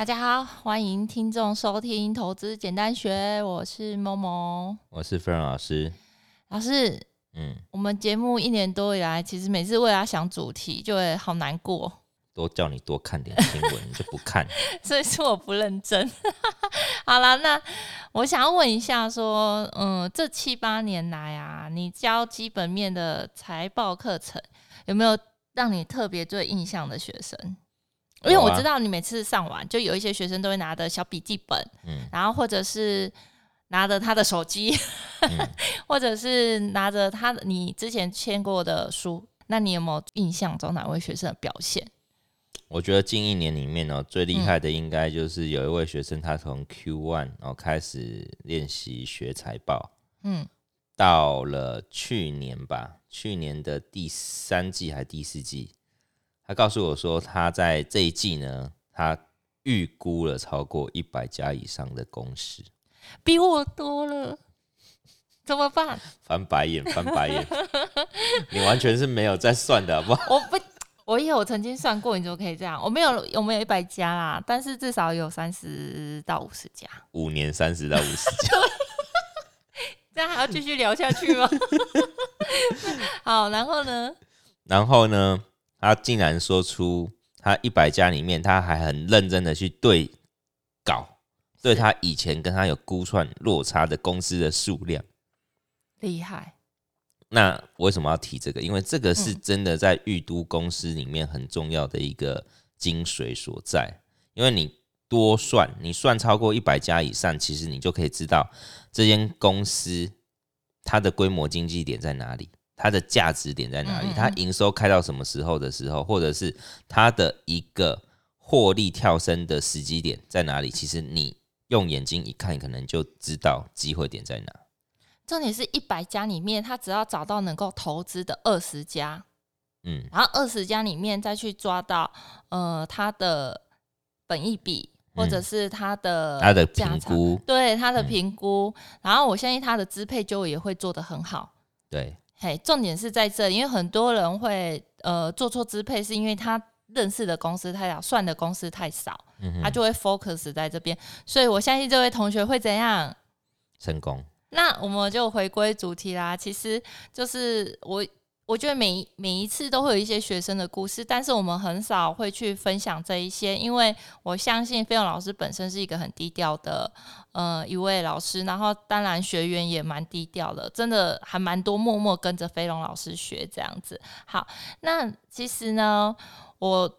大家好，欢迎听众收听《投资简单学》，我是某某，我是飞龙老师。老师，嗯，我们节目一年多以来，其实每次为了想主题，就会好难过。都叫你多看点新闻，你就不看，所以说我不认真。好了，那我想要问一下，说，嗯，这七八年来啊，你教基本面的财报课程，有没有让你特别最印象的学生？因为我知道你每次上完，就有一些学生都会拿着小笔记本，嗯，然后或者是拿着他的手机，嗯、或者是拿着他你之前签过的书。那你有没有印象中哪位学生的表现？我觉得近一年里面呢，最厉害的应该就是有一位学生，他从 Q one 然后开始练习学财报，嗯，到了去年吧，去年的第三季还是第四季。他告诉我说，他在这一季呢，他预估了超过一百家以上的公司，比我多了，怎么办？翻白眼，翻白眼！你完全是没有在算的，好不好？我不，我也有曾经算过，你怎么可以这样？我没有，我没有一百家啦，但是至少有三十到五十家。五年三十到五十家，这样还要继续聊下去吗？好，然后呢？然后呢？他竟然说出他一百家里面，他还很认真的去对稿，对他以前跟他有估算落差的公司的数量，厉害。那为什么要提这个？因为这个是真的在预都公司里面很重要的一个精髓所在。因为你多算，你算超过一百家以上，其实你就可以知道这间公司它的规模经济点在哪里。它的价值点在哪里？它营收开到什么时候的时候，或者是它的一个获利跳升的时机点在哪里？其实你用眼睛一看，可能就知道机会点在哪。重点是一百家里面，他只要找到能够投资的二十家，嗯，然后二十家里面再去抓到呃它的本益比，或者是它的它的评估，对它的评估，然后我相信它的支配就也会做得很好，对。嘿，重点是在这，因为很多人会呃做错支配，是因为他认识的公司太少，算的公司太少，嗯、他就会 focus 在这边。所以我相信这位同学会怎样成功？那我们就回归主题啦，其实就是我。我觉得每每一次都会有一些学生的故事，但是我们很少会去分享这一些，因为我相信飞龙老师本身是一个很低调的呃一位老师，然后当然学员也蛮低调的，真的还蛮多默默跟着飞龙老师学这样子。好，那其实呢，我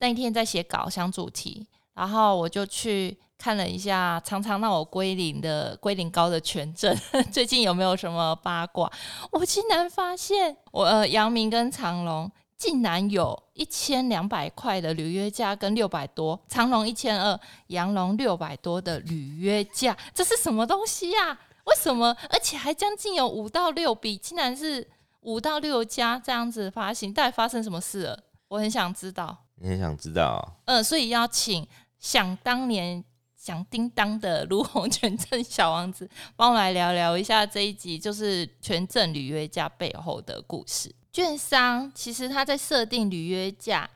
那一天在写稿想主题，然后我就去。看了一下常常让我归零的归零高的权证，最近有没有什么八卦？我竟然发现我呃阳明跟长隆竟然有一千两百块的履约价跟六百多，长隆一千二，阳明六百多的履约价，这是什么东西呀、啊？为什么？而且还将近有五到六笔，竟然是五到六家这样子发行，到底发生什么事了？我很想知道。你很想知道？嗯、呃，所以要请想当年。响叮当的卢鸿权证小王子，帮我们来聊聊一下这一集，就是权证履约价背后的故事。券商其实他在设定履约价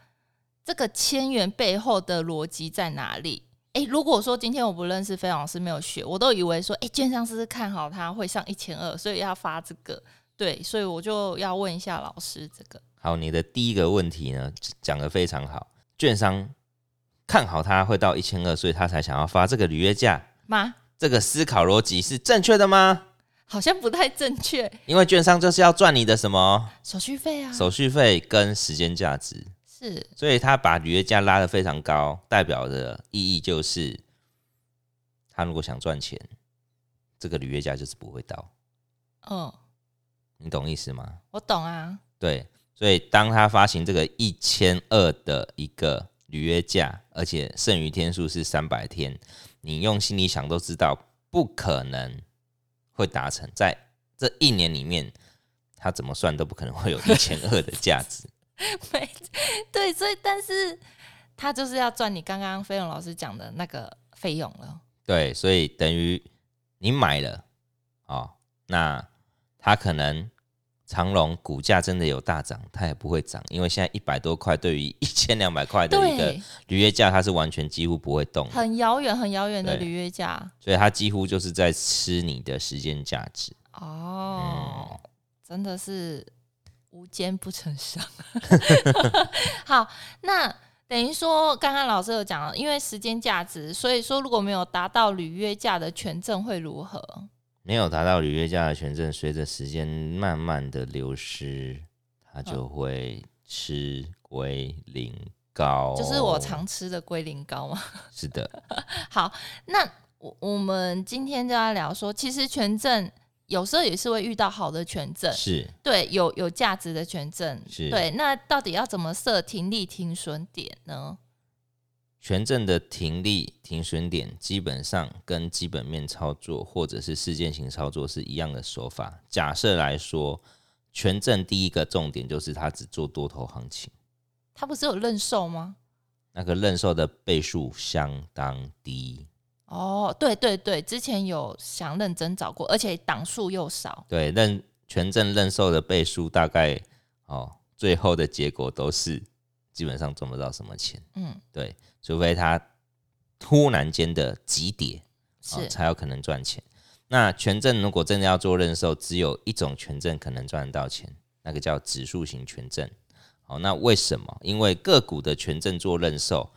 这个千元背后的逻辑在哪里？诶，如果说今天我不认识飞老师，没有学，我都以为说，诶，券商是不是看好他会上一千二，所以要发这个？对，所以我就要问一下老师这个。好，你的第一个问题呢，讲得非常好，券商。看好它会到一千二，所以他才想要发这个履约价吗？这个思考逻辑是正确的吗？好像不太正确，因为券商就是要赚你的什么手续费啊？手续费跟时间价值是，所以他把履约价拉得非常高，代表的意义就是，他如果想赚钱，这个履约价就是不会到。嗯，你懂意思吗？我懂啊。对，所以当他发行这个一千二的一个。履约价，而且剩余天数是三百天，你用心里想都知道，不可能会达成。在这一年里面，他怎么算都不可能会有 一千二的价值。对，对，所以但是他就是要赚你刚刚飞龙老师讲的那个费用了。对，所以等于你买了哦，那他可能长荣股价真的有大涨，它也不会涨，因为现在一百多块对于一千两百块的一个履约价，它是完全几乎不会动，很遥远很遥远的履约价，所以它几乎就是在吃你的时间价值。哦，嗯、真的是无奸不成商。好，那等于说刚刚老师有讲了，因为时间价值，所以说如果没有达到履约价的权证会如何？没有达到履约价的权证，随着时间慢慢的流失，它就会吃龟苓膏，就是我常吃的龟苓膏吗？是的。好，那我我们今天就要聊说，其实权证有时候也是会遇到好的权证，是对有有价值的权证，是对。那到底要怎么设停利停损点呢？权证的停利停损点基本上跟基本面操作或者是事件型操作是一样的手法。假设来说，权证第一个重点就是它只做多头行情，它不是有认售吗？那个认售的倍数相当低。哦，对对对，之前有想认真找过，而且档数又少。对，认权证认售的倍数大概哦，最后的结果都是基本上赚不到什么钱。嗯，对。除非它突然间的急跌，是、哦、才有可能赚钱。那权证如果真的要做认售，只有一种权证可能赚得到钱，那个叫指数型权证。好、哦，那为什么？因为个股的权证做认售，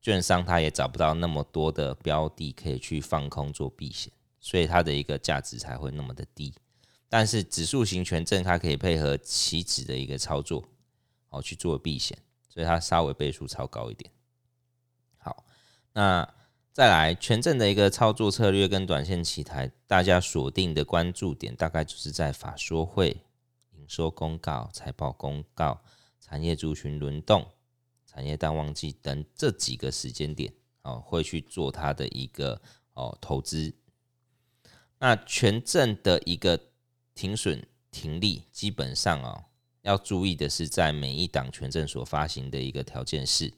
券商他也找不到那么多的标的可以去放空做避险，所以它的一个价值才会那么的低。但是指数型权证它可以配合期指的一个操作，哦去做避险，所以它稍微倍数超高一点。好那再来，权证的一个操作策略跟短线期台，大家锁定的关注点大概就是在法说会、营收公告、财报公告、产业族群轮动、产业淡旺季等这几个时间点哦，会去做它的一个哦投资。那权证的一个停损停利，基本上哦要注意的是，在每一档权证所发行的一个条件是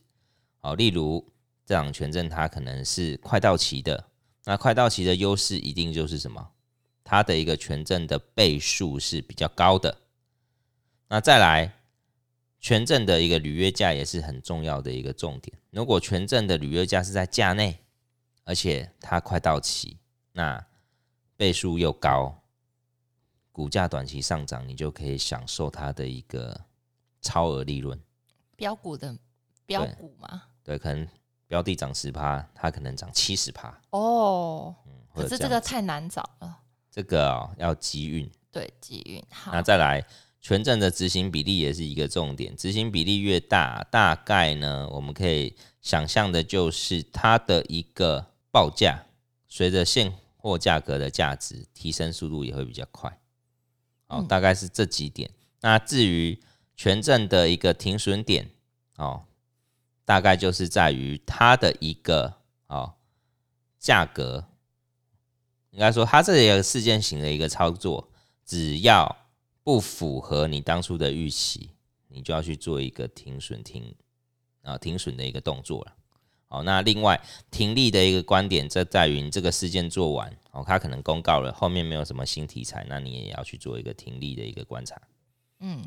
哦，例如。这档权证它可能是快到期的，那快到期的优势一定就是什么？它的一个权证的倍数是比较高的。那再来，权证的一个履约价也是很重要的一个重点。如果权证的履约价是在价内，而且它快到期，那倍数又高，股价短期上涨，你就可以享受它的一个超额利润。标股的标股吗？对，可能。标的涨十趴，它可能涨七十趴哦。嗯，可是这个太难找了。这个哦，要集运。对，集运。好，那再来，权证的执行比例也是一个重点。执行比例越大，大概呢，我们可以想象的就是它的一个报价，随着现货价格的价值提升速度也会比较快。哦，大概是这几点。嗯、那至于权证的一个停损点，哦。大概就是在于它的一个哦价格，应该说它这一个事件型的一个操作，只要不符合你当初的预期，你就要去做一个停损停啊停损的一个动作了。好，那另外停利的一个观点，这在于你这个事件做完哦，它可能公告了后面没有什么新题材，那你也要去做一个停利的一个观察。嗯，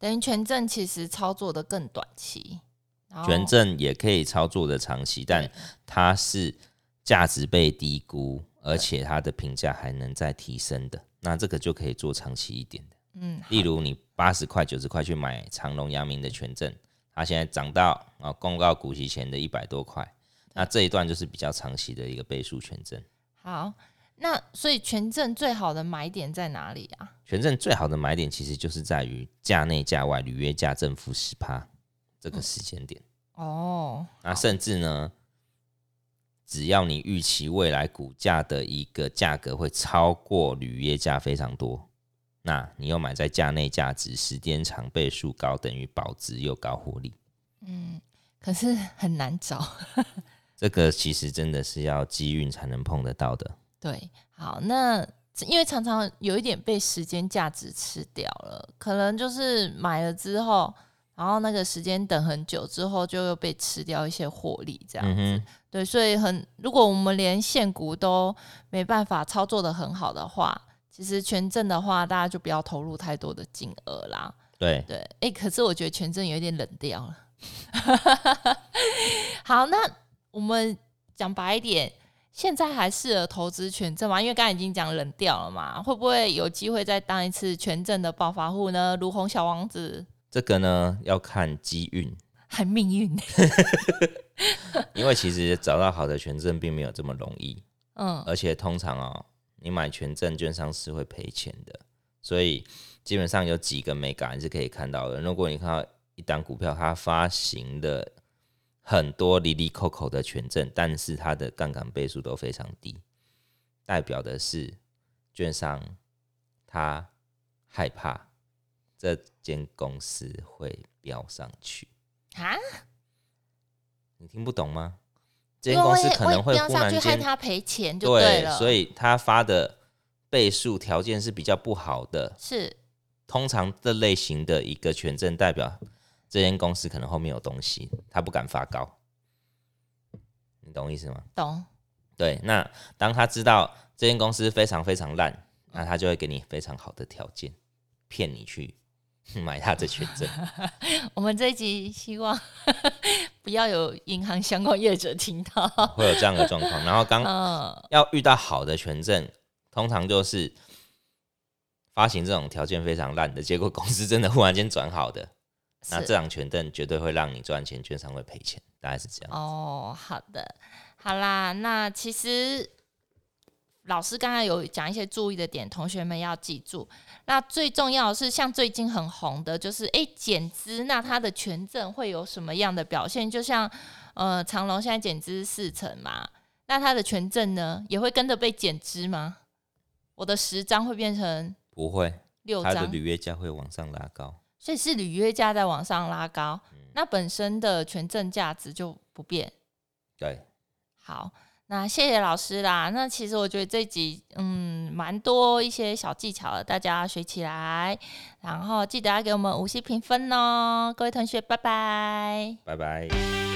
等于权证其实操作的更短期。权证也可以操作的长期，但它是价值被低估，而且它的评价还能再提升的，那这个就可以做长期一点的。嗯，例如你八十块、九十块去买长隆、阳明的权证，它现在涨到啊公告股息前的一百多块，那这一段就是比较长期的一个倍数权证。好，那所以权证最好的买点在哪里啊？权证最好的买点其实就是在于价内价外履约价正负十趴。这个时间点、嗯、哦，那甚至呢，只要你预期未来股价的一个价格会超过履约价非常多，那你又买在价内价值时间长倍数高，等于保值又高获利。嗯，可是很难找。这个其实真的是要机运才能碰得到的。对，好，那因为常常有一点被时间价值吃掉了，可能就是买了之后。然后那个时间等很久之后，就又被吃掉一些获利，这样子。嗯、对，所以很，如果我们连现股都没办法操作的很好的话，其实权证的话，大家就不要投入太多的金额啦。对对，哎、欸，可是我觉得权证有点冷掉了。好，那我们讲白一点，现在还适合投资权证吗？因为刚才已经讲冷掉了嘛，会不会有机会再当一次权证的暴发户呢？如红小王子，这个呢要看机运，还命运。因为其实找到好的权证并没有这么容易。嗯，而且通常哦，你买权证，券商是会赔钱的，所以基本上有几个眉角你是可以看到的。如果你看到一档股票，它发行的很多利利扣扣的权证，但是它的杠杆倍数都非常低，代表的是券商他害怕这间公司会飙上去啊？你听不懂吗？这间公司可能会忽然间他赔钱，就对了。对，所以他发的倍数条件是比较不好的。是，通常这类型的一个权证代表这间公司可能后面有东西，他不敢发高。你懂意思吗？懂。对，那当他知道这间公司非常非常烂，那他就会给你非常好的条件，骗你去。买他的权证，我们这一集希望不要有银行相关业者听到，会有这样的状况。然后刚要遇到好的权证，通常就是发行这种条件非常烂的，结果公司真的忽然间转好的，那这张权证绝对会让你赚钱，券商会赔钱，大概是这样。哦，好的，好啦，那其实。老师刚才有讲一些注意的点，同学们要记住。那最重要的是，像最近很红的，就是诶减资，那它的权证会有什么样的表现？就像呃长隆现在减资四成嘛，那它的权证呢也会跟着被减资吗？我的十张会变成不会六张，它的履约价会往上拉高，所以是履约价在往上拉高，嗯、那本身的权证价值就不变。对，好。那谢谢老师啦。那其实我觉得这集嗯蛮多一些小技巧的，大家学起来。然后记得要给我们五星评分哦，各位同学，拜拜，拜拜。